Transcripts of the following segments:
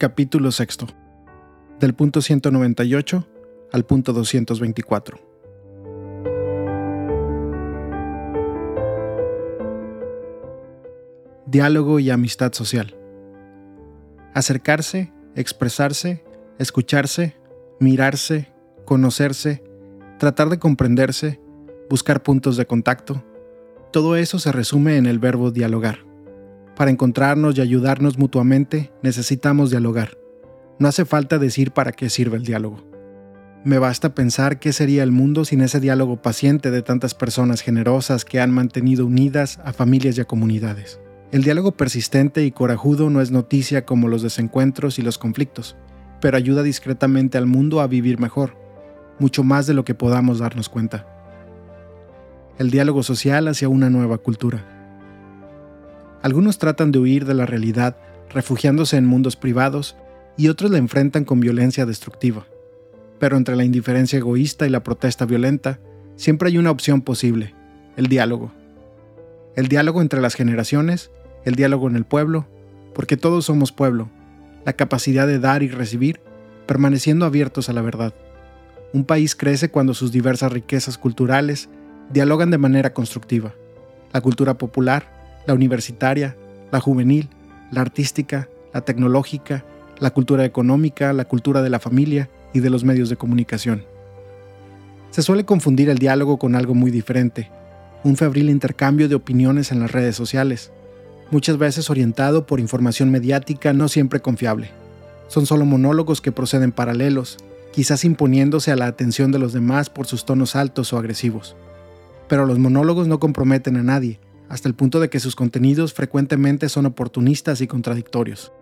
Capítulo sexto. Del punto 198 al punto 224. Diálogo y amistad social. Acercarse, expresarse, escucharse, mirarse, conocerse, tratar de comprenderse, buscar puntos de contacto. Todo eso se resume en el verbo dialogar. Para encontrarnos y ayudarnos mutuamente necesitamos dialogar. No hace falta decir para qué sirve el diálogo. Me basta pensar qué sería el mundo sin ese diálogo paciente de tantas personas generosas que han mantenido unidas a familias y a comunidades. El diálogo persistente y corajudo no es noticia como los desencuentros y los conflictos, pero ayuda discretamente al mundo a vivir mejor, mucho más de lo que podamos darnos cuenta. El diálogo social hacia una nueva cultura. Algunos tratan de huir de la realidad refugiándose en mundos privados y otros la enfrentan con violencia destructiva. Pero entre la indiferencia egoísta y la protesta violenta, siempre hay una opción posible, el diálogo. El diálogo entre las generaciones, el diálogo en el pueblo, porque todos somos pueblo, la capacidad de dar y recibir, permaneciendo abiertos a la verdad. Un país crece cuando sus diversas riquezas culturales dialogan de manera constructiva. La cultura popular, la universitaria, la juvenil, la artística, la tecnológica, la cultura económica, la cultura de la familia y de los medios de comunicación. Se suele confundir el diálogo con algo muy diferente, un febril intercambio de opiniones en las redes sociales, muchas veces orientado por información mediática no siempre confiable. Son solo monólogos que proceden paralelos, quizás imponiéndose a la atención de los demás por sus tonos altos o agresivos. Pero los monólogos no comprometen a nadie, hasta el punto de que sus contenidos frecuentemente son oportunistas y contradictorios.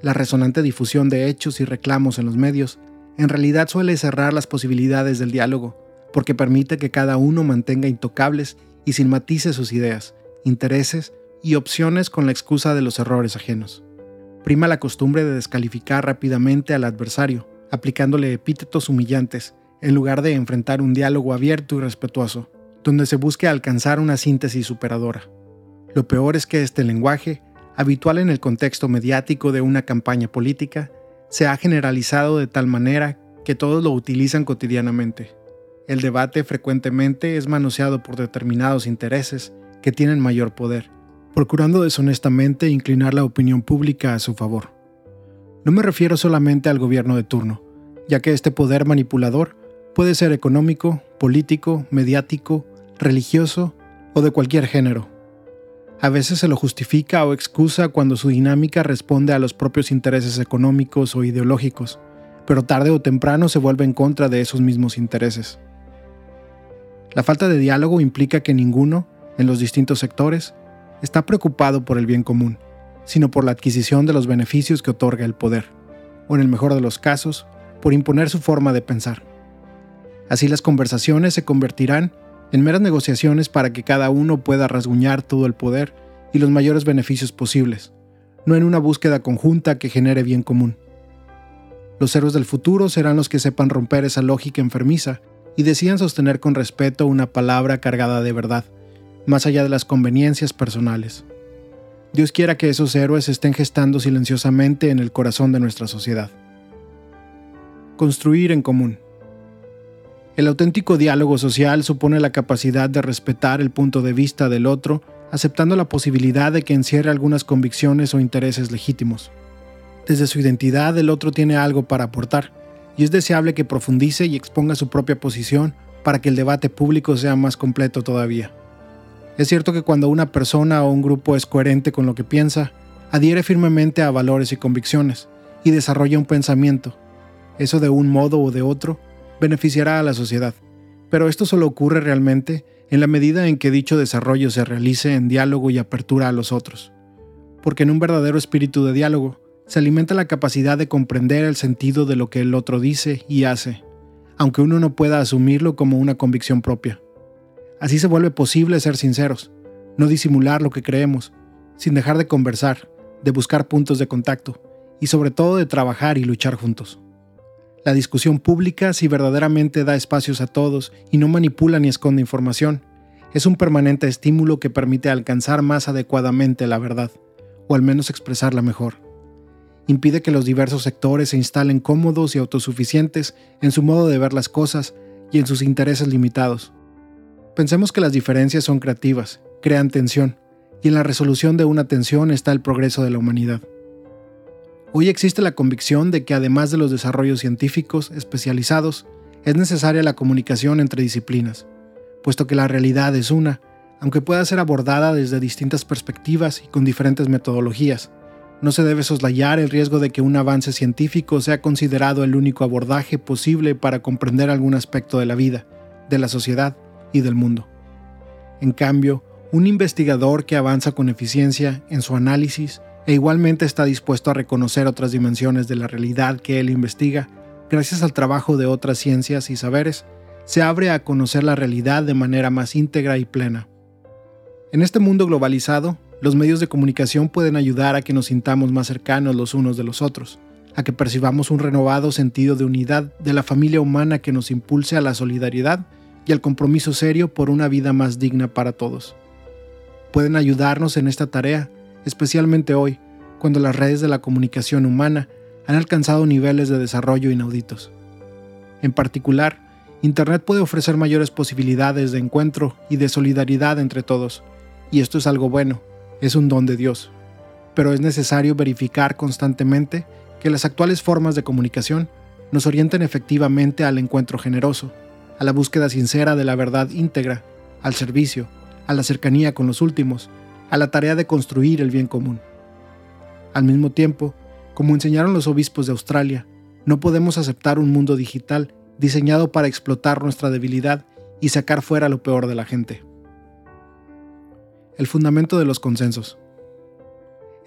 La resonante difusión de hechos y reclamos en los medios en realidad suele cerrar las posibilidades del diálogo, porque permite que cada uno mantenga intocables y sin matices sus ideas, intereses y opciones con la excusa de los errores ajenos. Prima la costumbre de descalificar rápidamente al adversario, aplicándole epítetos humillantes, en lugar de enfrentar un diálogo abierto y respetuoso donde se busque alcanzar una síntesis superadora. Lo peor es que este lenguaje, habitual en el contexto mediático de una campaña política, se ha generalizado de tal manera que todos lo utilizan cotidianamente. El debate frecuentemente es manoseado por determinados intereses que tienen mayor poder, procurando deshonestamente inclinar la opinión pública a su favor. No me refiero solamente al gobierno de turno, ya que este poder manipulador puede ser económico, político, mediático religioso o de cualquier género. A veces se lo justifica o excusa cuando su dinámica responde a los propios intereses económicos o ideológicos, pero tarde o temprano se vuelve en contra de esos mismos intereses. La falta de diálogo implica que ninguno, en los distintos sectores, está preocupado por el bien común, sino por la adquisición de los beneficios que otorga el poder, o en el mejor de los casos, por imponer su forma de pensar. Así las conversaciones se convertirán en meras negociaciones para que cada uno pueda rasguñar todo el poder y los mayores beneficios posibles, no en una búsqueda conjunta que genere bien común. Los héroes del futuro serán los que sepan romper esa lógica enfermiza y decidan sostener con respeto una palabra cargada de verdad, más allá de las conveniencias personales. Dios quiera que esos héroes estén gestando silenciosamente en el corazón de nuestra sociedad. Construir en común. El auténtico diálogo social supone la capacidad de respetar el punto de vista del otro, aceptando la posibilidad de que encierre algunas convicciones o intereses legítimos. Desde su identidad el otro tiene algo para aportar, y es deseable que profundice y exponga su propia posición para que el debate público sea más completo todavía. Es cierto que cuando una persona o un grupo es coherente con lo que piensa, adhiere firmemente a valores y convicciones, y desarrolla un pensamiento, eso de un modo o de otro, beneficiará a la sociedad, pero esto solo ocurre realmente en la medida en que dicho desarrollo se realice en diálogo y apertura a los otros, porque en un verdadero espíritu de diálogo se alimenta la capacidad de comprender el sentido de lo que el otro dice y hace, aunque uno no pueda asumirlo como una convicción propia. Así se vuelve posible ser sinceros, no disimular lo que creemos, sin dejar de conversar, de buscar puntos de contacto y sobre todo de trabajar y luchar juntos. La discusión pública, si verdaderamente da espacios a todos y no manipula ni esconde información, es un permanente estímulo que permite alcanzar más adecuadamente la verdad, o al menos expresarla mejor. impide que los diversos sectores se instalen cómodos y autosuficientes en su modo de ver las cosas y en sus intereses limitados. Pensemos que las diferencias son creativas, crean tensión, y en la resolución de una tensión está el progreso de la humanidad. Hoy existe la convicción de que además de los desarrollos científicos especializados, es necesaria la comunicación entre disciplinas, puesto que la realidad es una, aunque pueda ser abordada desde distintas perspectivas y con diferentes metodologías. No se debe soslayar el riesgo de que un avance científico sea considerado el único abordaje posible para comprender algún aspecto de la vida, de la sociedad y del mundo. En cambio, un investigador que avanza con eficiencia en su análisis e igualmente está dispuesto a reconocer otras dimensiones de la realidad que él investiga, gracias al trabajo de otras ciencias y saberes, se abre a conocer la realidad de manera más íntegra y plena. En este mundo globalizado, los medios de comunicación pueden ayudar a que nos sintamos más cercanos los unos de los otros, a que percibamos un renovado sentido de unidad de la familia humana que nos impulse a la solidaridad y al compromiso serio por una vida más digna para todos. Pueden ayudarnos en esta tarea especialmente hoy, cuando las redes de la comunicación humana han alcanzado niveles de desarrollo inauditos. En particular, Internet puede ofrecer mayores posibilidades de encuentro y de solidaridad entre todos, y esto es algo bueno, es un don de Dios. Pero es necesario verificar constantemente que las actuales formas de comunicación nos orienten efectivamente al encuentro generoso, a la búsqueda sincera de la verdad íntegra, al servicio, a la cercanía con los últimos, a la tarea de construir el bien común. Al mismo tiempo, como enseñaron los obispos de Australia, no podemos aceptar un mundo digital diseñado para explotar nuestra debilidad y sacar fuera lo peor de la gente. El fundamento de los consensos.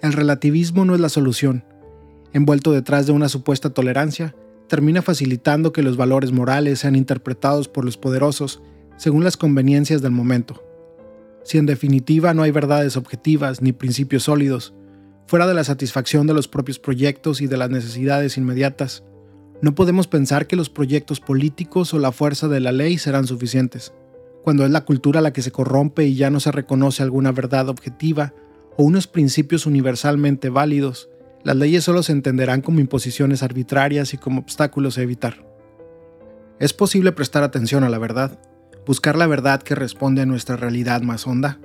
El relativismo no es la solución. Envuelto detrás de una supuesta tolerancia, termina facilitando que los valores morales sean interpretados por los poderosos según las conveniencias del momento si en definitiva no hay verdades objetivas ni principios sólidos, fuera de la satisfacción de los propios proyectos y de las necesidades inmediatas, no podemos pensar que los proyectos políticos o la fuerza de la ley serán suficientes. Cuando es la cultura la que se corrompe y ya no se reconoce alguna verdad objetiva o unos principios universalmente válidos, las leyes solo se entenderán como imposiciones arbitrarias y como obstáculos a evitar. Es posible prestar atención a la verdad, buscar la verdad que responde a nuestra realidad más honda?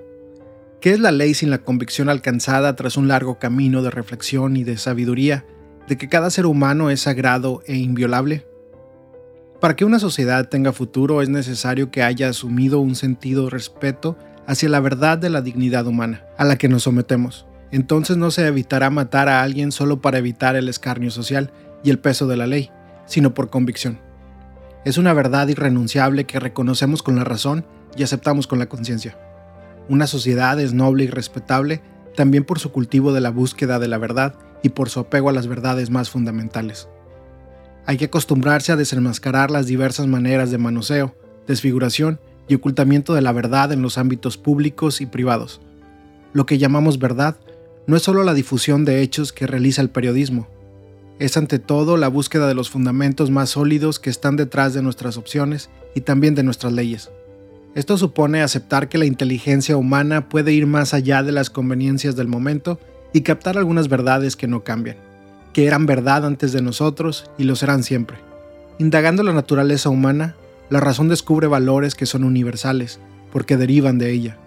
¿Qué es la ley sin la convicción alcanzada tras un largo camino de reflexión y de sabiduría de que cada ser humano es sagrado e inviolable? Para que una sociedad tenga futuro es necesario que haya asumido un sentido respeto hacia la verdad de la dignidad humana, a la que nos sometemos. Entonces no se evitará matar a alguien solo para evitar el escarnio social y el peso de la ley, sino por convicción. Es una verdad irrenunciable que reconocemos con la razón y aceptamos con la conciencia. Una sociedad es noble y respetable también por su cultivo de la búsqueda de la verdad y por su apego a las verdades más fundamentales. Hay que acostumbrarse a desenmascarar las diversas maneras de manoseo, desfiguración y ocultamiento de la verdad en los ámbitos públicos y privados. Lo que llamamos verdad no es solo la difusión de hechos que realiza el periodismo, es ante todo la búsqueda de los fundamentos más sólidos que están detrás de nuestras opciones y también de nuestras leyes. Esto supone aceptar que la inteligencia humana puede ir más allá de las conveniencias del momento y captar algunas verdades que no cambian, que eran verdad antes de nosotros y lo serán siempre. Indagando la naturaleza humana, la razón descubre valores que son universales, porque derivan de ella.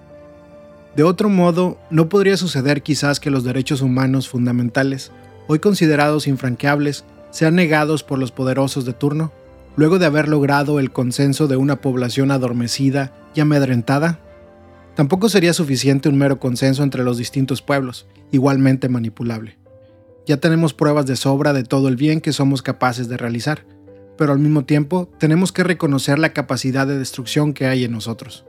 De otro modo, no podría suceder quizás que los derechos humanos fundamentales hoy considerados infranqueables, sean negados por los poderosos de turno, luego de haber logrado el consenso de una población adormecida y amedrentada? Tampoco sería suficiente un mero consenso entre los distintos pueblos, igualmente manipulable. Ya tenemos pruebas de sobra de todo el bien que somos capaces de realizar, pero al mismo tiempo tenemos que reconocer la capacidad de destrucción que hay en nosotros.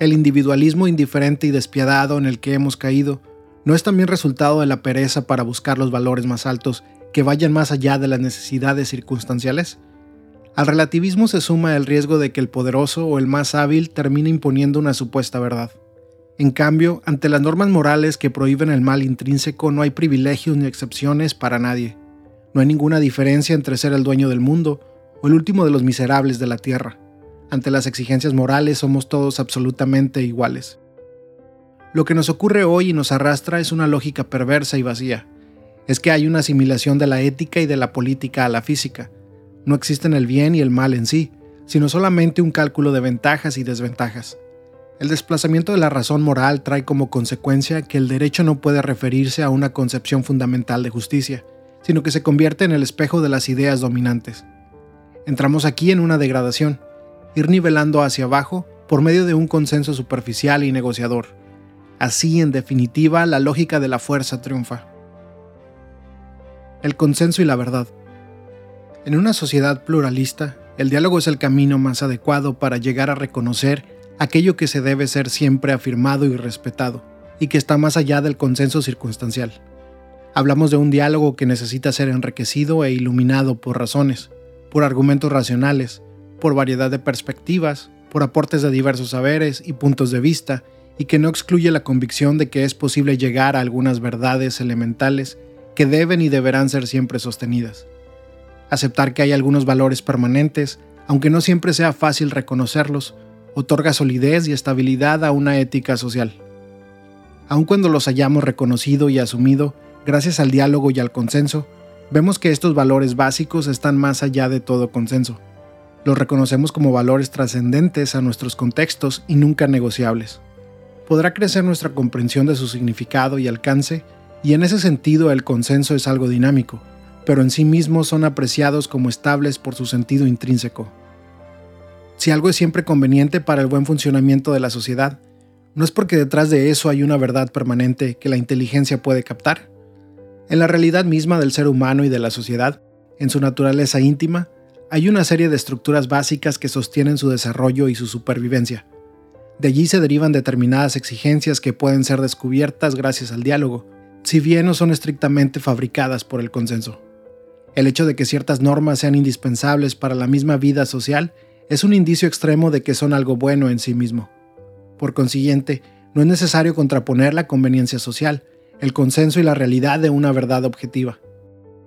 El individualismo indiferente y despiadado en el que hemos caído ¿No es también resultado de la pereza para buscar los valores más altos que vayan más allá de las necesidades circunstanciales? Al relativismo se suma el riesgo de que el poderoso o el más hábil termine imponiendo una supuesta verdad. En cambio, ante las normas morales que prohíben el mal intrínseco no hay privilegios ni excepciones para nadie. No hay ninguna diferencia entre ser el dueño del mundo o el último de los miserables de la tierra. Ante las exigencias morales somos todos absolutamente iguales. Lo que nos ocurre hoy y nos arrastra es una lógica perversa y vacía. es que hay una asimilación de la ética y de la política a la física. No existen el bien y el mal en sí, sino solamente un cálculo de ventajas y desventajas. El desplazamiento de la razón moral trae como consecuencia que el derecho no puede referirse a una concepción fundamental de justicia, sino que se convierte en el espejo de las ideas dominantes. Entramos aquí en una degradación, ir nivelando hacia abajo por medio de un consenso superficial y negociador. Así, en definitiva, la lógica de la fuerza triunfa. El consenso y la verdad. En una sociedad pluralista, el diálogo es el camino más adecuado para llegar a reconocer aquello que se debe ser siempre afirmado y respetado, y que está más allá del consenso circunstancial. Hablamos de un diálogo que necesita ser enriquecido e iluminado por razones, por argumentos racionales, por variedad de perspectivas, por aportes de diversos saberes y puntos de vista, y que no excluye la convicción de que es posible llegar a algunas verdades elementales que deben y deberán ser siempre sostenidas. Aceptar que hay algunos valores permanentes, aunque no siempre sea fácil reconocerlos, otorga solidez y estabilidad a una ética social. Aun cuando los hayamos reconocido y asumido, gracias al diálogo y al consenso, vemos que estos valores básicos están más allá de todo consenso. Los reconocemos como valores trascendentes a nuestros contextos y nunca negociables. Podrá crecer nuestra comprensión de su significado y alcance, y en ese sentido el consenso es algo dinámico, pero en sí mismos son apreciados como estables por su sentido intrínseco. Si algo es siempre conveniente para el buen funcionamiento de la sociedad, ¿no es porque detrás de eso hay una verdad permanente que la inteligencia puede captar? En la realidad misma del ser humano y de la sociedad, en su naturaleza íntima, hay una serie de estructuras básicas que sostienen su desarrollo y su supervivencia. De allí se derivan determinadas exigencias que pueden ser descubiertas gracias al diálogo, si bien no son estrictamente fabricadas por el consenso. El hecho de que ciertas normas sean indispensables para la misma vida social es un indicio extremo de que son algo bueno en sí mismo. Por consiguiente, no es necesario contraponer la conveniencia social, el consenso y la realidad de una verdad objetiva.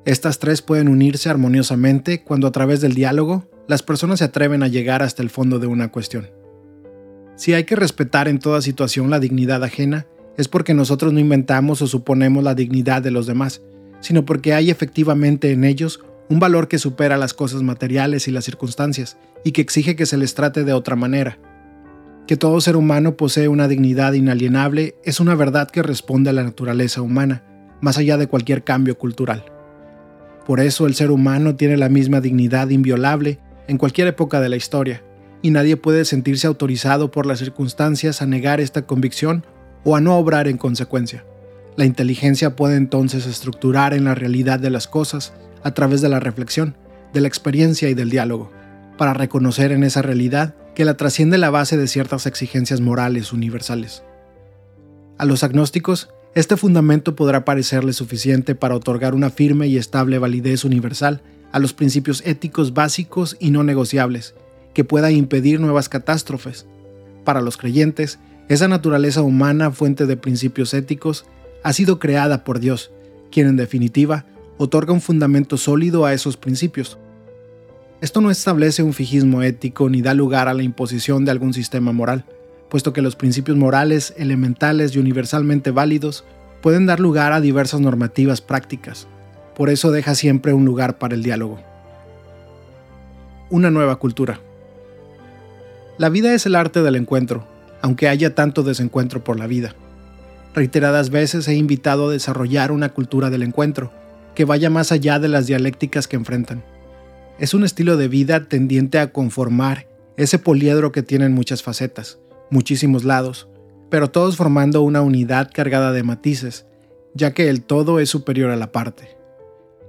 Estas tres pueden unirse armoniosamente cuando a través del diálogo las personas se atreven a llegar hasta el fondo de una cuestión. Si hay que respetar en toda situación la dignidad ajena, es porque nosotros no inventamos o suponemos la dignidad de los demás, sino porque hay efectivamente en ellos un valor que supera las cosas materiales y las circunstancias, y que exige que se les trate de otra manera. Que todo ser humano posee una dignidad inalienable es una verdad que responde a la naturaleza humana, más allá de cualquier cambio cultural. Por eso el ser humano tiene la misma dignidad inviolable en cualquier época de la historia, y nadie puede sentirse autorizado por las circunstancias a negar esta convicción o a no obrar en consecuencia. La inteligencia puede entonces estructurar en la realidad de las cosas a través de la reflexión, de la experiencia y del diálogo, para reconocer en esa realidad que la trasciende la base de ciertas exigencias morales universales. A los agnósticos, este fundamento podrá parecerle suficiente para otorgar una firme y estable validez universal a los principios éticos básicos y no negociables, que pueda impedir nuevas catástrofes. Para los creyentes, esa naturaleza humana, fuente de principios éticos, ha sido creada por Dios, quien en definitiva otorga un fundamento sólido a esos principios. Esto no establece un fijismo ético ni da lugar a la imposición de algún sistema moral, puesto que los principios morales elementales y universalmente válidos pueden dar lugar a diversas normativas prácticas. Por eso deja siempre un lugar para el diálogo. Una nueva cultura. La vida es el arte del encuentro, aunque haya tanto desencuentro por la vida. Reiteradas veces he invitado a desarrollar una cultura del encuentro, que vaya más allá de las dialécticas que enfrentan. Es un estilo de vida tendiente a conformar ese poliedro que tiene muchas facetas, muchísimos lados, pero todos formando una unidad cargada de matices, ya que el todo es superior a la parte.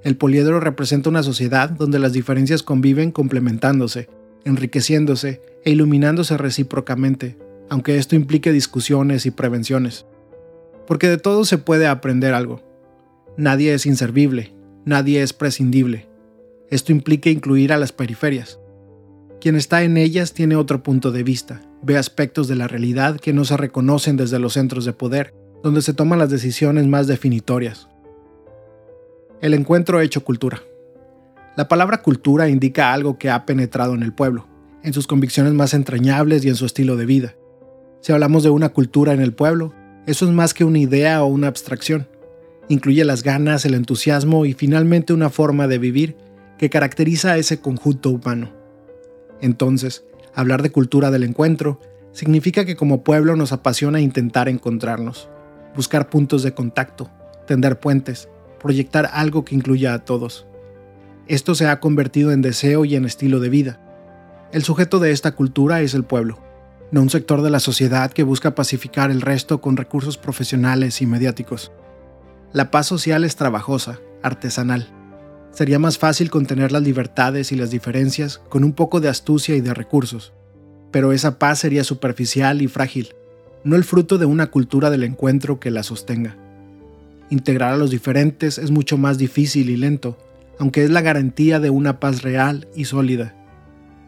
El poliedro representa una sociedad donde las diferencias conviven complementándose, enriqueciéndose e iluminándose recíprocamente, aunque esto implique discusiones y prevenciones. Porque de todo se puede aprender algo. Nadie es inservible, nadie es prescindible. Esto implica incluir a las periferias. Quien está en ellas tiene otro punto de vista, ve aspectos de la realidad que no se reconocen desde los centros de poder, donde se toman las decisiones más definitorias. El encuentro hecho cultura. La palabra cultura indica algo que ha penetrado en el pueblo, en sus convicciones más entrañables y en su estilo de vida. Si hablamos de una cultura en el pueblo, eso es más que una idea o una abstracción Incluye las ganas, el entusiasmo y finalmente una forma de vivir que caracteriza a ese conjunto humano. Entonces, hablar de cultura del encuentro significa que como pueblo nos apasiona intentar encontrarnos, buscar puntos de contacto, tender puentes, proyectar algo que incluya a todos. Esto se ha convertido en deseo y en estilo de vida. El sujeto de esta cultura es el pueblo, no un sector de la sociedad que busca pacificar el resto con recursos profesionales y mediáticos. La paz social es trabajosa, artesanal. Sería más fácil contener las libertades y las diferencias con un poco de astucia y de recursos, pero esa paz sería superficial y frágil, no el fruto de una cultura del encuentro que la sostenga. Integrar a los diferentes es mucho más difícil y lento, aunque es la garantía de una paz real y sólida.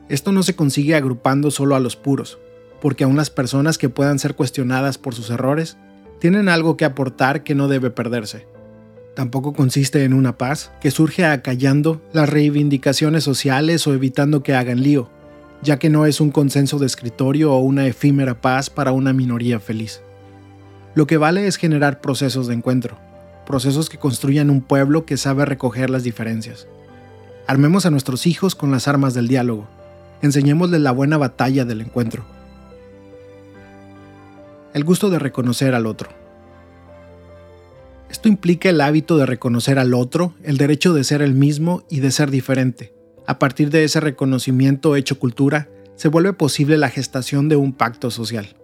Esto no se consigue agrupando solo a los puros, porque aún las personas que puedan ser cuestionadas por sus errores tienen algo que aportar que no debe perderse. Tampoco consiste en una paz que surge acallando las reivindicaciones sociales o evitando que hagan lío, ya que no es un consenso de escritorio o una efímera paz para una minoría feliz. Lo que vale es generar procesos de encuentro, procesos que construyan un pueblo que sabe recoger las diferencias. Armemos a nuestros hijos con las armas del diálogo, enseñémosles la buena batalla del encuentro el gusto de reconocer al otro. Esto implica el hábito de reconocer al otro, el derecho de ser el mismo y de ser diferente. A partir de ese reconocimiento hecho cultura, se vuelve posible la gestación de un pacto social.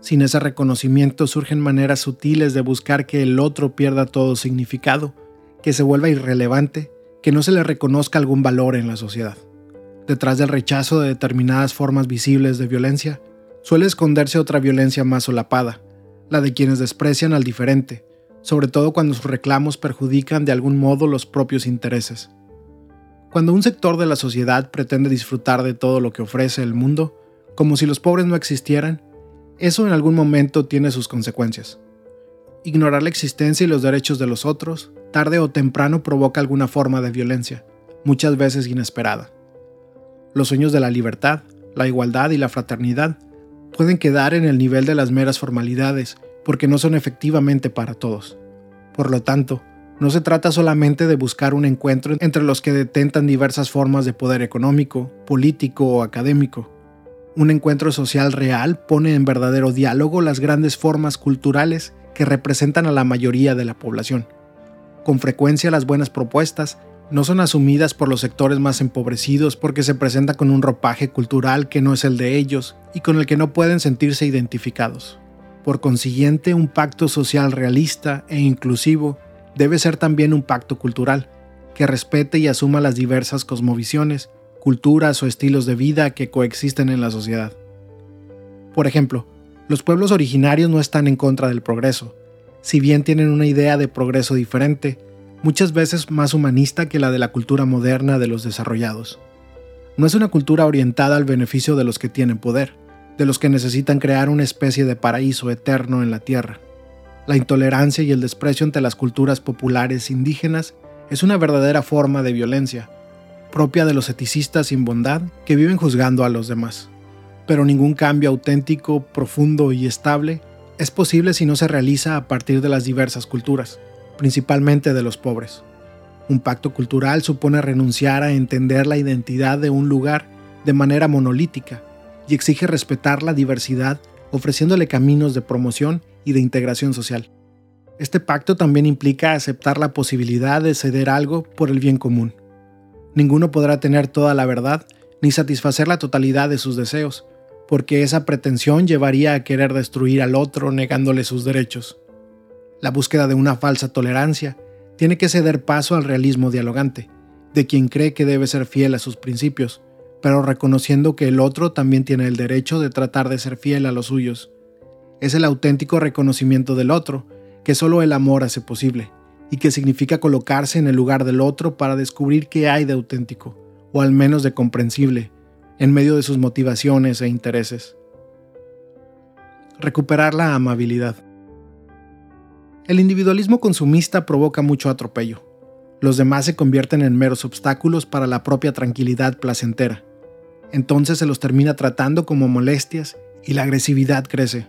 Sin ese reconocimiento surgen maneras sutiles de buscar que el otro pierda todo significado, que se vuelva irrelevante, que no se le reconozca algún valor en la sociedad. Detrás del rechazo de determinadas formas visibles de violencia, suele esconderse otra violencia más solapada, la de quienes desprecian al diferente, sobre todo cuando sus reclamos perjudican de algún modo los propios intereses. Cuando un sector de la sociedad pretende disfrutar de todo lo que ofrece el mundo, como si los pobres no existieran, eso en algún momento tiene sus consecuencias. Ignorar la existencia y los derechos de los otros, tarde o temprano provoca alguna forma de violencia, muchas veces inesperada. Los sueños de la libertad, la igualdad y la fraternidad pueden quedar en el nivel de las meras formalidades, porque no son efectivamente para todos. Por lo tanto, no se trata solamente de buscar un encuentro entre los que detentan diversas formas de poder económico, político o académico. Un encuentro social real pone en verdadero diálogo las grandes formas culturales que representan a la mayoría de la población. Con frecuencia las buenas propuestas no son asumidas por los sectores más empobrecidos porque se presentan con un ropaje cultural que no es el de ellos y con el que no pueden sentirse identificados. Por consiguiente, un pacto social realista e inclusivo debe ser también un pacto cultural, que respete y asuma las diversas cosmovisiones, culturas o estilos de vida que coexisten en la sociedad. Por ejemplo, los pueblos originarios no están en contra del progreso, si bien tienen una idea de progreso diferente, muchas veces más humanista que la de la cultura moderna de los desarrollados. No es una cultura orientada al beneficio de los que tienen poder, de los que necesitan crear una especie de paraíso eterno en la tierra. La intolerancia y el desprecio ante las culturas populares indígenas es una verdadera forma de violencia, propia de los eticistas sin bondad que viven juzgando a los demás. Pero ningún cambio auténtico, profundo y estable es posible si no se realiza a partir de las diversas culturas principalmente de los pobres. Un pacto cultural supone renunciar a entender la identidad de un lugar de manera monolítica y exige respetar la diversidad ofreciéndole caminos de promoción y de integración social. Este pacto también implica aceptar la posibilidad de ceder algo por el bien común. Ninguno podrá tener toda la verdad ni satisfacer la totalidad de sus deseos, porque esa pretensión llevaría a querer destruir al otro negándole sus derechos la búsqueda de una falsa tolerancia, tiene que ceder paso al realismo dialogante, de quien cree que debe ser fiel a sus principios, pero reconociendo que el otro también tiene el derecho de tratar de ser fiel a los suyos. Es el auténtico reconocimiento del otro, que solo el amor hace posible, y que significa colocarse en el lugar del otro para descubrir qué hay de auténtico, o al menos de comprensible, en medio de sus motivaciones e intereses. Recuperar la amabilidad. El individualismo consumista provoca mucho atropello. Los demás se convierten en meros obstáculos para la propia tranquilidad placentera. Entonces se los termina tratando como molestias y la agresividad crece.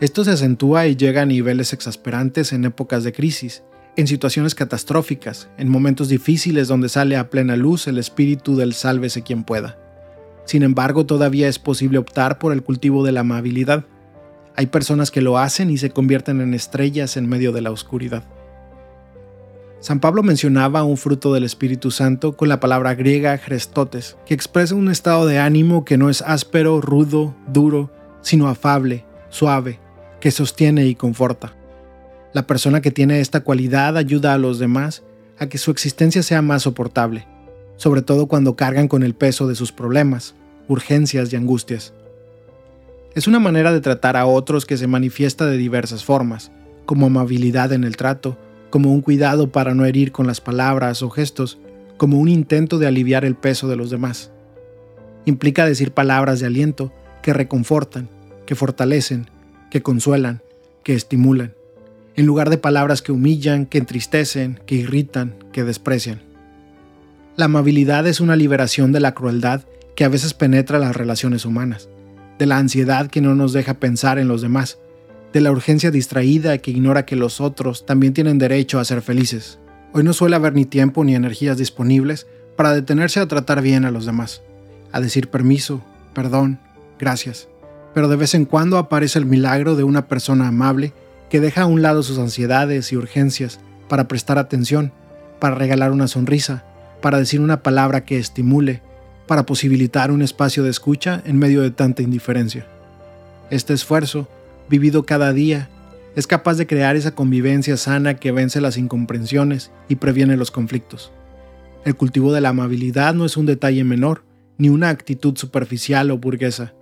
Esto se acentúa y llega a niveles exasperantes en épocas de crisis, en situaciones catastróficas, en momentos difíciles donde sale a plena luz el espíritu del sálvese quien pueda. Sin embargo, todavía es posible optar por el cultivo de la amabilidad. Hay personas que lo hacen y se convierten en estrellas en medio de la oscuridad. San Pablo mencionaba un fruto del Espíritu Santo con la palabra griega Christotes, que expresa un estado de ánimo que no es áspero, rudo, duro, sino afable, suave, que sostiene y conforta. La persona que tiene esta cualidad ayuda a los demás a que su existencia sea más soportable, sobre todo cuando cargan con el peso de sus problemas, urgencias y angustias. Es una manera de tratar a otros que se manifiesta de diversas formas, como amabilidad en el trato, como un cuidado para no herir con las palabras o gestos, como un intento de aliviar el peso de los demás. Implica decir palabras de aliento que reconfortan, que fortalecen, que consuelan, que estimulan en lugar de palabras que humillan, que entristecen, que irritan, que desprecian. La amabilidad es una liberación de la crueldad que a veces penetra las relaciones humanas, de la ansiedad que no nos deja pensar en los demás, de la urgencia distraída que ignora que los otros también tienen derecho a ser felices. Hoy no suele haber ni tiempo ni energías disponibles para detenerse a tratar bien a los demás, a decir permiso, perdón, gracias. Pero de vez en cuando aparece el milagro de una persona amable que deja a un lado sus ansiedades y urgencias para prestar atención, para regalar una sonrisa, para decir una palabra que estimule, para posibilitar un espacio de escucha en medio de tanta indiferencia. Este esfuerzo, vivido cada día, es capaz de crear esa convivencia sana que vence las incomprensiones y previene los conflictos. El cultivo de la amabilidad no es un detalle menor, ni una actitud superficial o burguesa,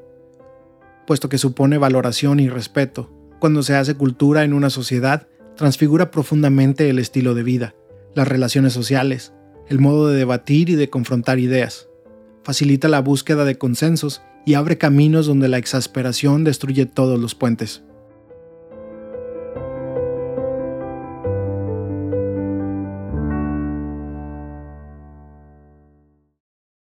puesto que supone valoración y respeto, cuando se hace cultura en una sociedad, transfigura profundamente el estilo de vida, las relaciones sociales, el modo de debatir y de confrontar ideas. Facilita la búsqueda de consensos y abre caminos donde la exasperación destruye todos los puentes.